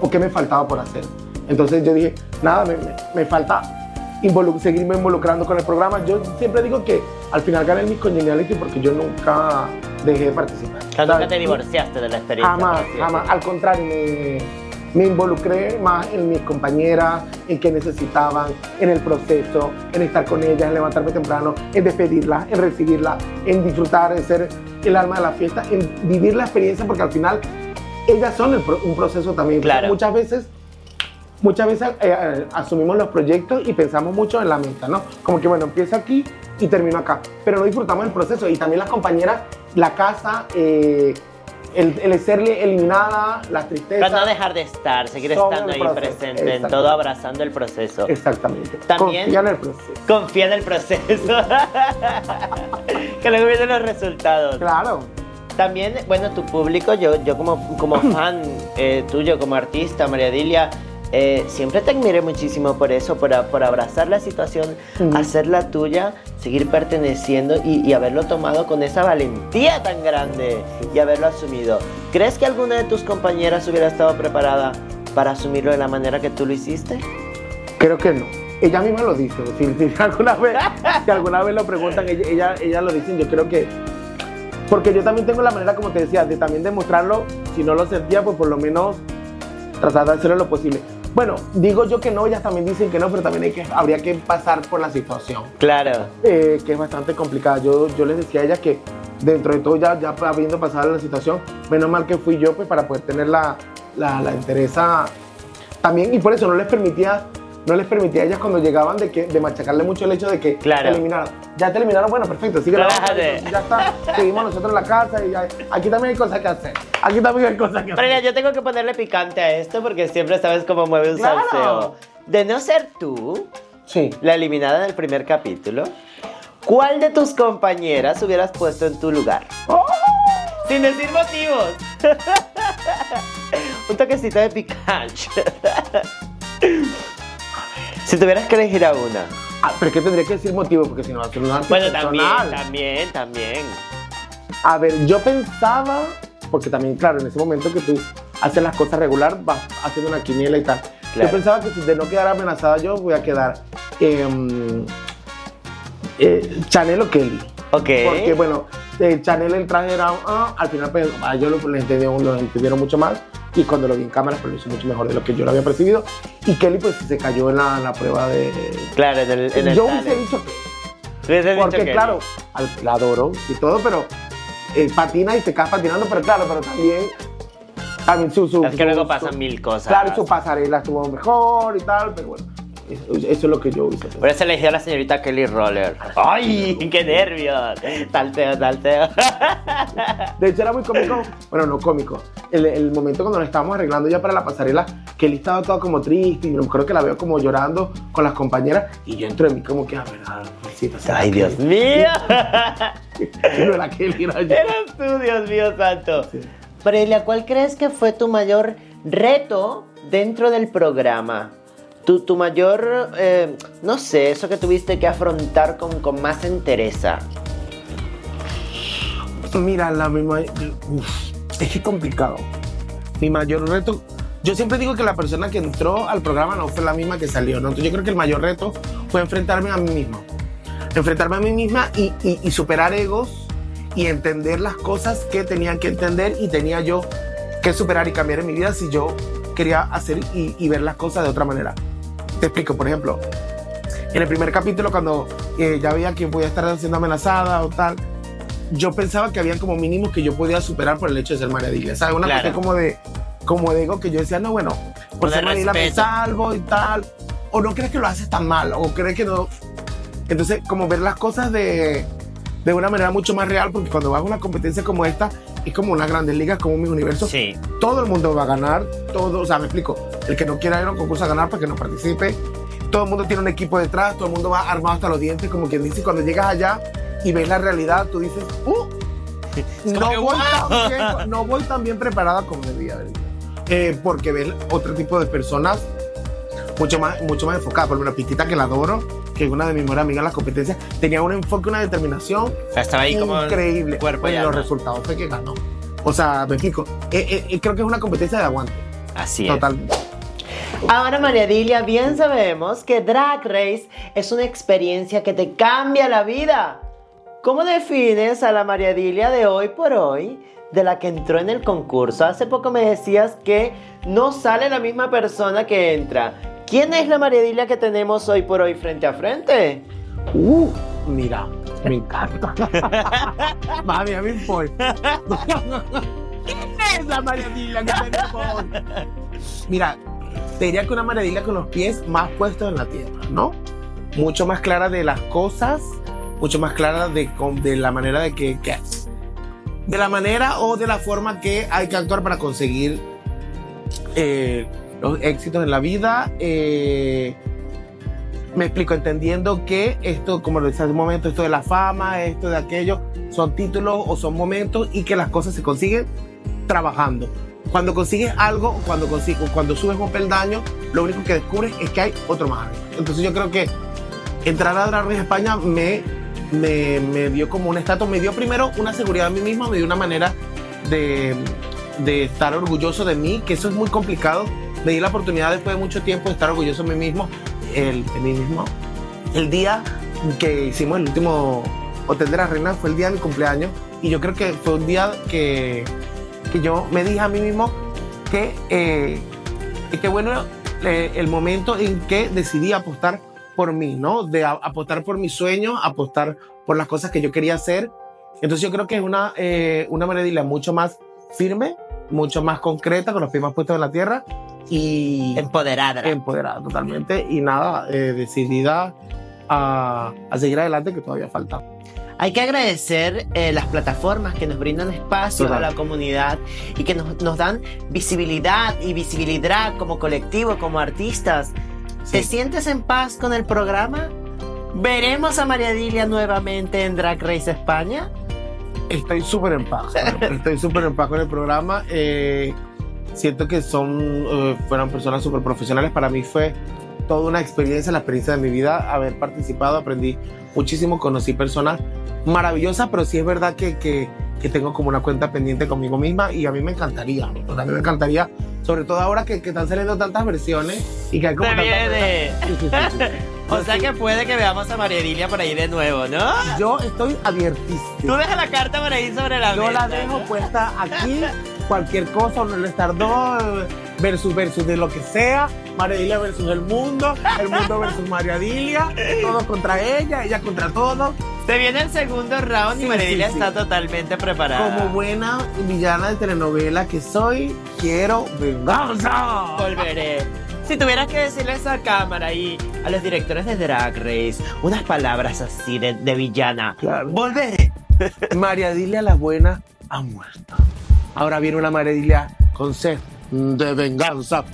o qué me faltaba por hacer. Entonces yo dije, nada, me, me- me falta involu- seguirme involucrando con el programa. Yo siempre digo que al final gané mi congeniality porque yo nunca dejé de participar. O sea, nunca te divorciaste de la experiencia. Jamás, jamás. Al contrario, me, me involucré más en mis compañeras, en qué necesitaban, en el proceso, en estar con ellas, en levantarme temprano, en despedirlas, en recibirlas, en disfrutar, en ser el alma de la fiesta, en vivir la experiencia, porque al final ellas son el pro- un proceso también. Claro. Muchas veces muchas veces eh, eh, asumimos los proyectos y pensamos mucho en la meta, ¿no? Como que, bueno, empiezo aquí y termino acá, pero no disfrutamos el proceso. Y también las compañeras, la casa, eh, el, el serle eliminada, las tristezas. Para no dejar de estar, seguir estando ahí proceso, presente, en todo abrazando el proceso. Exactamente. También- Confía en el proceso. Confía en el proceso. [laughs] que luego vienen los resultados. Claro. También, bueno, tu público, yo, yo como, como [clears throat] fan eh, tuyo, como artista, María Dilia, eh, siempre te admiré muchísimo por eso, por, por abrazar la situación, hacerla tuya, seguir perteneciendo y, y haberlo tomado con esa valentía tan grande y haberlo asumido. ¿Crees que alguna de tus compañeras hubiera estado preparada para asumirlo de la manera que tú lo hiciste? Creo que no. Ella misma lo dice. Si, si [laughs] alguna, vez, si alguna vez lo preguntan, ella, ella, ella lo dicen. Yo creo que. Porque yo también tengo la manera, como te decía, de también demostrarlo. Si no lo sentía, pues por lo menos tratar de hacerlo lo posible. Bueno, digo yo que no, ellas también dicen que no, pero también hay que, habría que pasar por la situación, Claro. eh, que es bastante complicada. Yo, yo les decía a ellas que dentro de todo, ya, ya habiendo pasado la situación, menos mal que fui yo, pues para poder tener la, la, la entereza también, y por eso no les permitía, no les permitía a ellas cuando llegaban de, que, de machacarle mucho el hecho de que Claro. te eliminaron. Ya te eliminaron, bueno, perfecto, sigue la ya está, seguimos nosotros en la casa y ya- aquí también hay cosas que hacer. Aquí también hay cosas que Pero hacer. mira, yo tengo que ponerle picante a esto porque siempre sabes cómo mueve un Claro. salseo. De no ser tú, Sí. la eliminada en el primer capítulo, ¿cuál de tus compañeras hubieras puesto en tu lugar? ¡Oh! Sin decir motivos. [laughs] Un toquecito de picante. Si tuvieras que elegir a una. Ah, pero es que tendría que decir motivo, porque si no va a ser una Bueno, también, también, también. A ver, yo pensaba, porque también, claro, en ese momento que tú haces las cosas regular, vas haciendo una quiniela y tal. Claro. Yo pensaba que si de no quedar amenazada yo, voy a quedar em, eh, Chanel o Kelly. Ok. Porque, bueno, eh, Chanel el traje era, ah, al final, pues, a ellos lo, lo entendieron, lo entendieron mucho más. Y cuando lo vi en cámara, pues lo hizo mucho mejor de lo que yo lo había percibido. Y Kelly, pues, se cayó en la, en la prueba de. Claro, en el, en el yo hubiese dicho que. Dicho Porque, que- claro, la adoro y todo, pero eh, patina y te quedas patinando, pero claro, pero también. También su. su Es que luego pasan mil cosas. Claro, su pasarela estuvo mejor y tal, pero bueno, eso, eso es lo que yo hice. Por eso eligió a la señorita Kelly Roller. ¡Ay! ¡Qué nervios! Salteo, salteo. De hecho, era muy cómico, bueno, no cómico. El, el momento cuando nos estábamos arreglando ya para la pasarela, él estaba todo como triste y me creo que la veo como llorando con las compañeras y yo entro en mí como que, a ver, ¡Ay, Dios mío! [laughs] No era Kelly, era yo. Eras tú, Dios mío santo. Sí. Prelia, ¿cuál crees que fue tu mayor reto dentro del programa? Tu, tu mayor, eh, no sé, eso que tuviste que afrontar con, con más entereza. Mira, la misma. uf, es que complicado. Mi mayor reto. Yo siempre digo que la persona que entró al programa no fue la misma que salió, ¿no? Entonces yo creo que el mayor reto fue enfrentarme a mí mismo. Enfrentarme a mí misma y, y- superar egos y entender las cosas que tenía que entender y tenía yo que superar y cambiar en mi vida si yo quería hacer y, y ver las cosas de otra manera. Te explico, por ejemplo, en el primer capítulo cuando eh, ya veía que podía estar siendo amenazada o tal, yo pensaba que había como mínimos que yo podía superar por el hecho de ser María Dilia, ¿sabes? Una Claro. cuestión como de, como de ego que yo decía, no, bueno, por De ser María Dilia me salvo y tal. O no crees que lo haces tan mal, o crees que no. Entonces, como ver las cosas de, de una manera mucho más real, porque cuando vas a una competencia como esta, es como una grandes ligas, como mi universo. Sí. Todo el mundo va a ganar, todo, o sea, me explico. El que no quiera ir a un concurso a ganar para que no participe. Todo el mundo tiene un equipo detrás, todo el mundo va armado hasta los dientes, como quien dice, cuando llegas allá y ves la realidad, tú dices, ¡uh! [laughs] No voy, ¡wow! tan bien, [laughs] no voy tan bien preparada como debía haber. Eh, porque ves otro tipo de personas mucho más, mucho más enfocadas. Por ejemplo, Pitita, que la adoro, que una de mis mejores amigas en las competencias, tenía un enfoque, una determinación O sea, estaba ahí como increíble. cuerpo y los resultados fue que ganó. O sea, me explico. Eh, eh, eh, creo que es una competencia de aguante. Así es. Totalmente. Ahora María Dilia, bien sabemos que Drag Race es una experiencia que te cambia la vida. ¿Cómo defines a la María Dilia de hoy por hoy, de la que entró en el concurso? Hace poco me decías que no sale la misma persona que entra. ¿Quién es la María Dilia que tenemos hoy por hoy frente a frente? Uh, mira, me encanta. [laughs] Mami, a mí me importa. ¿Quién es la María Dilia que tenemos? Mira, te diría que una María Dilia con los pies más puestos en la tierra, ¿no? Mucho más clara de las cosas, mucho más clara de, de la manera de que, que, de la manera o de la forma que hay que actuar para conseguir eh, los éxitos en la vida. Eh, me explico, entendiendo que esto, como lo decía hace un momento, esto de la fama, esto de aquello, son títulos o son momentos y que las cosas se consiguen trabajando. Cuando consigues algo, cuando, consigues, cuando subes un peldaño, lo único que descubres es que hay otro más. Entonces yo creo que entrar a Drag Race España me, me, me dio como un estatus, me dio primero una seguridad a mí mismo, me dio una manera de, de estar orgulloso de mí, que eso es muy complicado. Me di la oportunidad después de mucho tiempo de estar orgulloso de mí mismo, el, mí mismo. El día que hicimos el último Hotel de la Reina fue el día de mi cumpleaños y yo creo que fue un día que, que yo me dije a mí mismo que, eh, que bueno eh, el momento en que decidí apostar por mí, ¿no? De a, apostar por mis sueños, apostar por las cosas que yo quería hacer. Entonces yo creo que es una, eh, una manera mucho más firme, mucho más concreta, con los pies más puestos en la tierra y... Empoderada. Empoderada totalmente y nada, eh, decidida a, a, seguir adelante que todavía falta. Hay que agradecer eh, las plataformas que nos brindan espacio Total. a la comunidad y que nos, nos, dan visibilidad y visibilidad como colectivo, como artistas. Sí. ¿Te sientes en paz con el programa? ¿Veremos a María Dilia nuevamente en Drag Race España? Estoy súper en paz. Estoy súper en paz con el programa. Eh, siento que son, uh, fueron personas súper profesionales. Para mí fue toda una experiencia, la experiencia de mi vida, haber participado, aprendí muchísimo, conocí personas maravillosas, pero sí es verdad que, que, que, tengo como una cuenta pendiente conmigo misma y a mí me encantaría, a mí me encantaría, sobre todo ahora que, que están saliendo tantas versiones y que hay como Se viene. [laughs] O sea que puede que veamos a María Edilia por ahí de nuevo, ¿no? Yo estoy abiertísimo. Tú dejas la carta por ahí sobre la Yo mesa. Yo la dejo puesta aquí, [laughs] cualquier cosa, un estar dos versus versus de lo que sea, María Dilia versus el mundo, el mundo versus María Dilia, todos contra ella, ella contra todos. Se viene el segundo round Sí, y María sí, está totalmente preparada. Como buena villana de telenovela que soy, quiero venganza. Volveré. Si tuvieras que decirles a cámara y a los directores de Drag Race unas palabras así de, de villana, Claro. volveré. María Dilia la buena ha muerto. Ahora viene una María Dilia con sed de venganza. [laughs]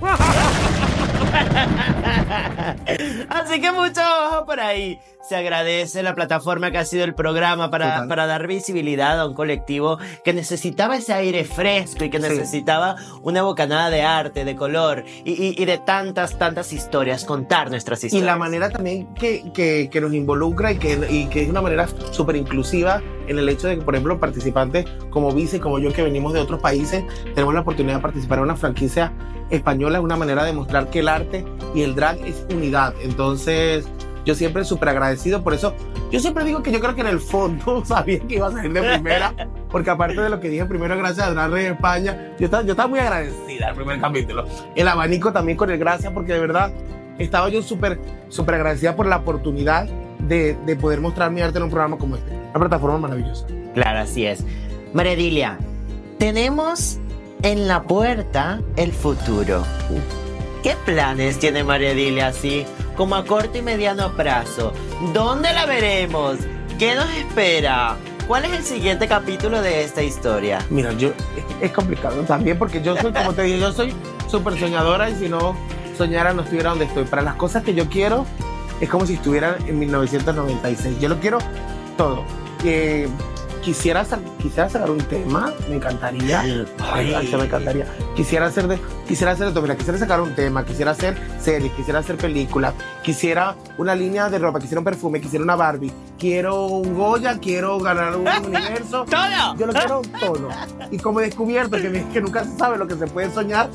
Así que mucho ojo por ahí. Se agradece la plataforma que ha sido el programa para, Total. para dar visibilidad a un colectivo que necesitaba ese aire fresco y que Sí. necesitaba una bocanada de arte, de color y, y- y de tantas, tantas historias, contar nuestras Y historias. la manera también que, que, que nos involucra y que, y que es una manera súper inclusiva en el hecho de que, por ejemplo, participantes como Vice, como yo, que venimos de otros países, tenemos la oportunidad de participar en una franquicia española, es una manera de mostrar que el arte y el drag es unidad. Entonces, yo siempre súper agradecido por eso. Yo siempre digo que yo creo que en el fondo [laughs] sabía que iba a salir de primera, porque aparte de lo que dije primero, gracias a Drag Race España, yo estaba, yo estaba muy agradecida al primer capítulo. El abanico también con el gracias, porque de verdad estaba yo súper, súper agradecida por la oportunidad de, de poder mostrar mi arte en un programa como este. Una plataforma maravillosa. Claro, así es. María Dilia, tenemos en la puerta el futuro. ¿Qué planes tiene María Dilia así, como a corto y mediano plazo? ¿Dónde la veremos? ¿Qué nos espera? ¿Cuál es el siguiente capítulo de esta historia? Mira, yo [laughs] es complicado también porque yo soy, como te dije, yo soy súper soñadora y si no soñara no estuviera donde estoy. Para las cosas que yo quiero es como si estuviera en 1996. Yo lo quiero todo. Eh, quisiera, sa- quisiera sacar un tema, me encantaría. Ay, me encantaría. Quisiera hacer de, quisiera hacer de. Mira, quisiera sacar un tema, quisiera hacer series, quisiera hacer películas, quisiera una línea de ropa, quisiera un perfume, quisiera una Barbie, quiero un Goya, quiero ganar un [laughs] universo. ¡Todo! Yo lo quiero todo. Y como he descubierto que, que nunca se sabe lo que se puede soñar,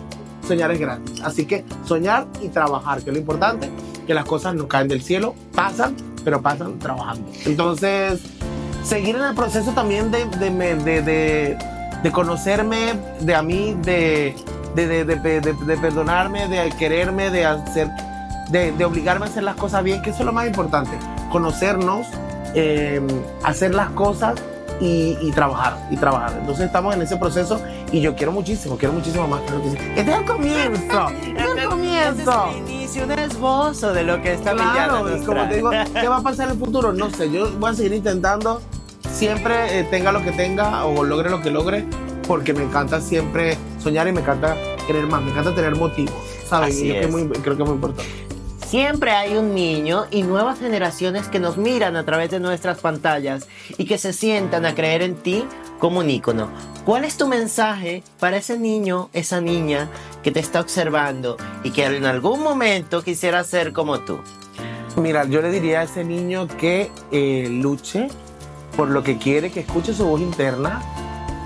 soñar es gratis. Así que soñar y trabajar, que es lo importante, que las cosas no caen del cielo, pasan, pero pasan trabajando. Entonces, seguir en el proceso también de, de, de, de conocerme, de a mí, de, perdonarme, de quererme, de hacer, de, obligarme a hacer las cosas bien, que eso es lo más importante. Conocernos, eh, hacer las cosas y, trabajar, y trabajar. Entonces estamos en ese proceso y yo quiero muchísimo, quiero muchísimo más. Este es el comienzo, [laughs] este es el comienzo. Este es el inicio, un esbozo de lo que está claro, como te digo, [laughs] ¿qué va a pasar en el futuro? No sé, yo voy a seguir intentando, siempre eh, tenga lo que tenga o logre lo que logre, porque me encanta siempre soñar y me encanta querer más, me encanta tener motivos, ¿sabes? y creo que es muy importante. Siempre hay un niño y nuevas generaciones que nos miran a través de nuestras pantallas y que se sientan a creer en ti como un ícono. ¿Cuál es tu mensaje para ese niño, esa niña que te está observando y que en algún momento quisiera ser como tú? Mira, yo le diría a ese niño que eh, luche por lo que quiere, que escuche su voz interna,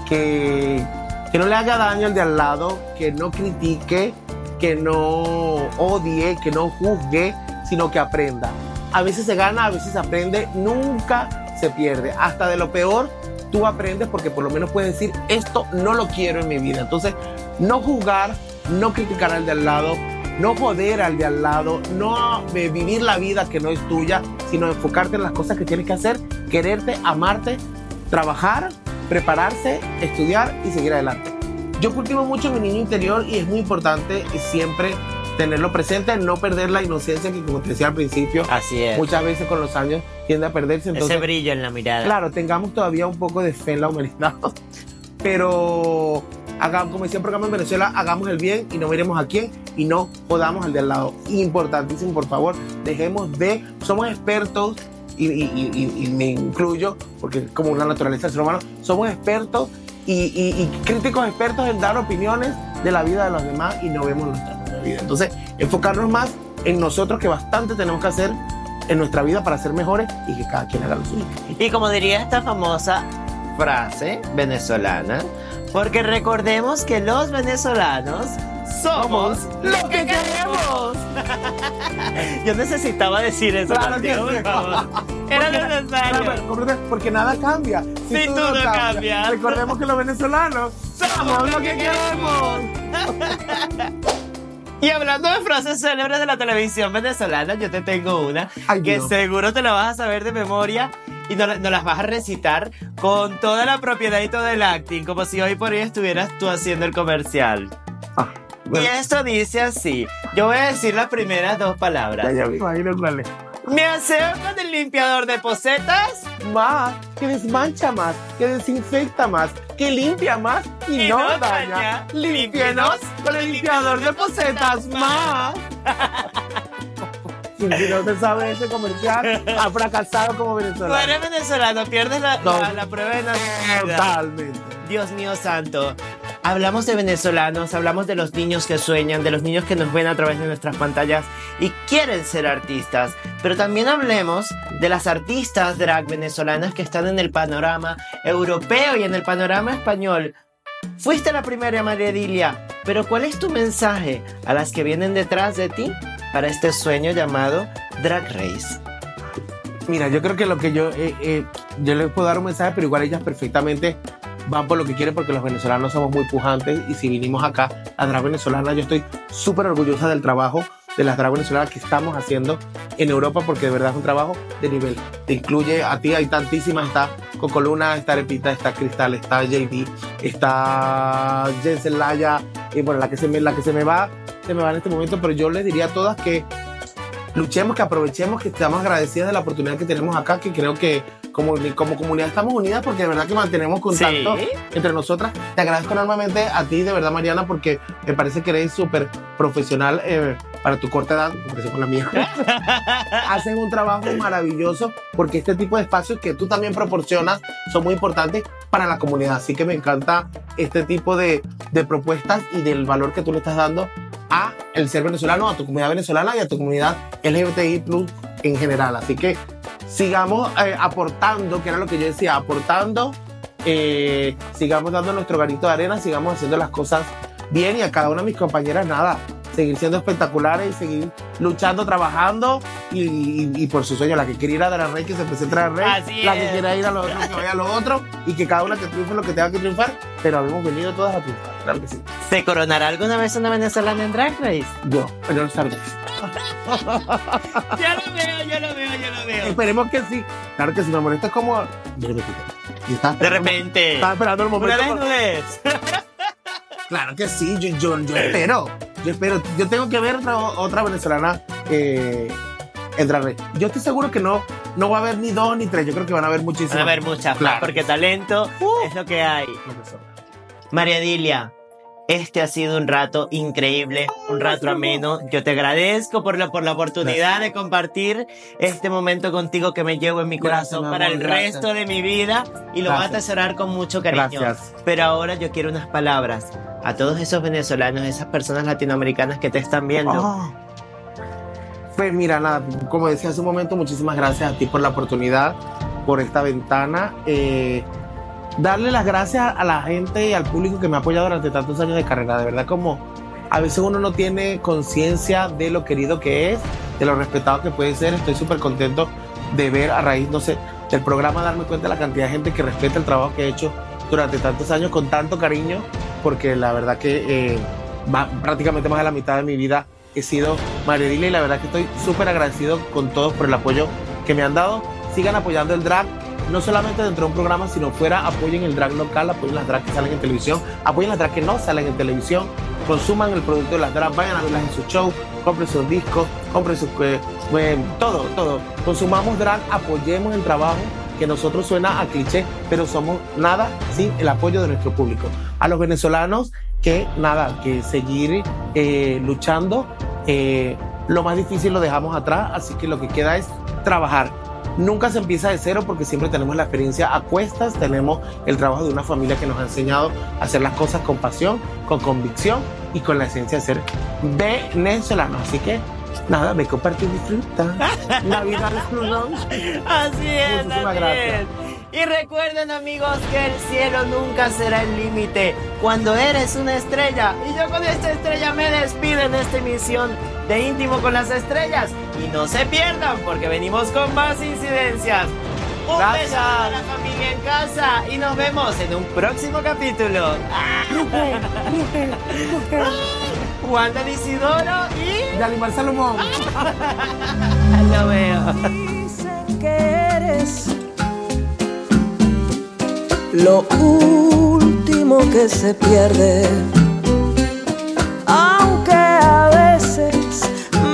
que, que no le haga daño al de al lado, que no critique, que no odie, que no juzgue, sino que aprenda. A veces se gana, a veces se aprende, nunca se pierde. Hasta de lo peor, tú aprendes porque por lo menos puedes decir, esto no lo quiero en mi vida. Entonces, no juzgar, no criticar al de al lado, no joder al de al lado, no vivir la vida que no es tuya, sino enfocarte en las cosas que tienes que hacer, quererte, amarte, trabajar, prepararse, estudiar y seguir adelante. Yo cultivo mucho mi niño interior y es muy importante siempre tenerlo presente, no perder la inocencia que como te decía al principio, Así es. muchas veces con los años tiende a perderse. Entonces, Ese brillo en la mirada. Claro, tengamos todavía un poco de fe en la humanidad, [laughs] pero hagamos, como decía el programa en Venezuela, hagamos el bien y no miremos a quién y no jodamos al de al lado. Importantísimo, por favor, dejemos de, somos expertos y, y me incluyo, porque es como una naturaleza del ser humano, somos expertos y, críticos expertos en dar opiniones de la vida de los demás y no vemos nuestra propia vida. Entonces, enfocarnos más en nosotros, que bastante tenemos que hacer en nuestra vida para ser mejores y que cada quien haga lo suyo. Y como diría esta famosa frase venezolana, porque recordemos que los venezolanos somos lo que queremos. [laughs] Yo necesitaba decir eso. Claro que [laughs] Era necesario. porque nada cambia. Si, tú, no cambias. Recordemos que los venezolanos somos lo que queremos. [laughs] Y hablando de frases célebres de la televisión venezolana, yo te tengo una que seguro te la vas a saber de memoria y no, las vas a recitar con toda la propiedad y todo el acting, como si hoy por hoy estuvieras tú haciendo el comercial. Ah. Y esto dice así. Yo voy a decir las primeras dos palabras. Ya, ya me imagino cuál es. Me aseo con el limpiador de posetas. Más, que desmancha más, que desinfecta más, que limpia más y, no, daña. Límpienos con el limpiador de posetas más. si no te sabe ese comercial, ha fracasado como venezolano. Tú eres venezolano, pierdes la, la, prueba de nacionalidad. Totalmente. Dios mío santo. Hablamos de venezolanos, hablamos de los niños que sueñan, de los niños que nos ven a través de nuestras pantallas y quieren ser artistas, pero también hablemos de las artistas drag venezolanas que están en el panorama europeo y en el panorama español. Fuiste la primera, María Edilia, pero ¿cuál es tu mensaje a las que vienen detrás de ti para este sueño llamado Drag Race? Mira, yo creo que lo que yo, eh, eh, yo les puedo dar un mensaje, pero igual ellas perfectamente van por lo que quieren porque los venezolanos somos muy pujantes y si vinimos acá a drag venezolana, yo estoy súper orgullosa del trabajo de las drag venezolanas que estamos haciendo en Europa porque de verdad es un trabajo de nivel. Te incluye a ti, hay tantísimas, está Cocoluna, está Repita, está Cristal, está JD, está Jensen Laya, y bueno, la que se me, la que se me va, se me va en este momento, pero yo les diría a todas que luchemos, que aprovechemos, que estamos agradecidas de la oportunidad que tenemos acá, que creo que como, como comunidad estamos unidas porque de verdad que mantenemos contacto entre nosotras. Te agradezco enormemente a ti, de verdad, Mariana, porque me parece que eres súper profesional eh, para tu corta edad, parece con la mía. [laughs] Hacen un trabajo maravilloso porque este tipo de espacios que tú también proporcionas son muy importantes para la comunidad. Así que me encanta este tipo de, de propuestas y del valor que tú le estás dando a el ser venezolano, a tu comunidad venezolana y a tu comunidad LGBTI plus en general. Así que sigamos eh, aportando, que era lo que yo decía, aportando, eh, sigamos dando nuestro granito de arena, sigamos haciendo las cosas bien y a cada una de mis compañeras nada, seguir siendo espectaculares y seguir luchando, trabajando y, por su sueño, la que quiere ir a Drag Rey, que se presente a Drag Rey, la que quiera ir a lo otro, que vaya a lo otro y que cada una que triunfe lo que tenga que triunfar, pero habíamos venido todas a triunfar, claro que sí. ¿Se coronará alguna vez una venezolana en Drag Race? Yo, pero no sabes. ya lo veo, ya lo veo, ya lo veo. Esperemos que sí. Claro que sí, mi amor, esto es como... De repente. Estaba esperando el momento. Una vez, Claro que sí, yo, yo, yo espero. Yo espero. Yo tengo que ver otra, otra venezolana eh, en Drag Yo estoy seguro que no, no va a haber ni dos ni tres. Yo creo que van a haber muchísimas. Van a haber muchas, claro. porque talento es lo que hay. María Dilia, este ha sido un rato increíble, un rato ameno. Yo te agradezco por la, por la oportunidad de compartir este momento contigo que me llevo en mi corazón para el resto de mi vida y lo voy a atesorar con mucho cariño. Gracias. Pero ahora yo quiero unas palabras a todos esos venezolanos, esas personas latinoamericanas que te están viendo. Oh. Pues mira, nada, como decía hace un momento, muchísimas gracias a ti por la oportunidad, por esta ventana. Eh, darle las gracias a la gente y al público que me ha apoyado durante tantos años de carrera. De verdad, como a veces uno no tiene conciencia de lo querido que es, de lo respetado que puede ser. Estoy súper contento de ver a raíz, no sé, del programa, darme cuenta de la cantidad de gente que respeta el trabajo que he hecho durante tantos años con tanto cariño, porque la verdad que eh, prácticamente más de la mitad de mi vida he sido Maredile y la verdad que estoy súper agradecido con todos por el apoyo que me han dado. Sigan apoyando el drag, no solamente dentro de un programa, sino fuera, apoyen el drag local, apoyen las drag que salen en televisión, apoyen las drag que no salen en televisión, consuman el producto de las drag, vayan a verlas en su show, compren sus discos, compren sus... Eh, todo, todo. Consumamos drag, apoyemos el trabajo que nosotros suena a cliché, pero somos nada sin el apoyo de nuestro público. A los venezolanos que nada, que seguir eh, luchando. Eh, lo más difícil lo dejamos atrás, así que lo que queda es trabajar Nunca se empieza de cero porque siempre tenemos la experiencia a cuestas, tenemos el trabajo de una familia que nos ha enseñado a hacer las cosas con pasión, con convicción y con la esencia de ser venezolano. Así que nada, me comparto y disfruta. Navidad [laughs] es Así es. Muchísimas gracias. Y recuerden amigos que el cielo nunca será el límite cuando eres una estrella. Y yo con esta estrella me despido en esta emisión de íntimo con las estrellas. Y no se pierdan porque venimos con más incidencias. Un beso a la familia en casa y nos vemos en un próximo capítulo. [laughs] Juan de Isidoro y. Yalimar Salomón. [laughs] Lo veo. que eres lo último que se pierde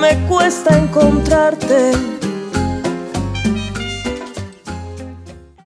me cuesta encontrarte.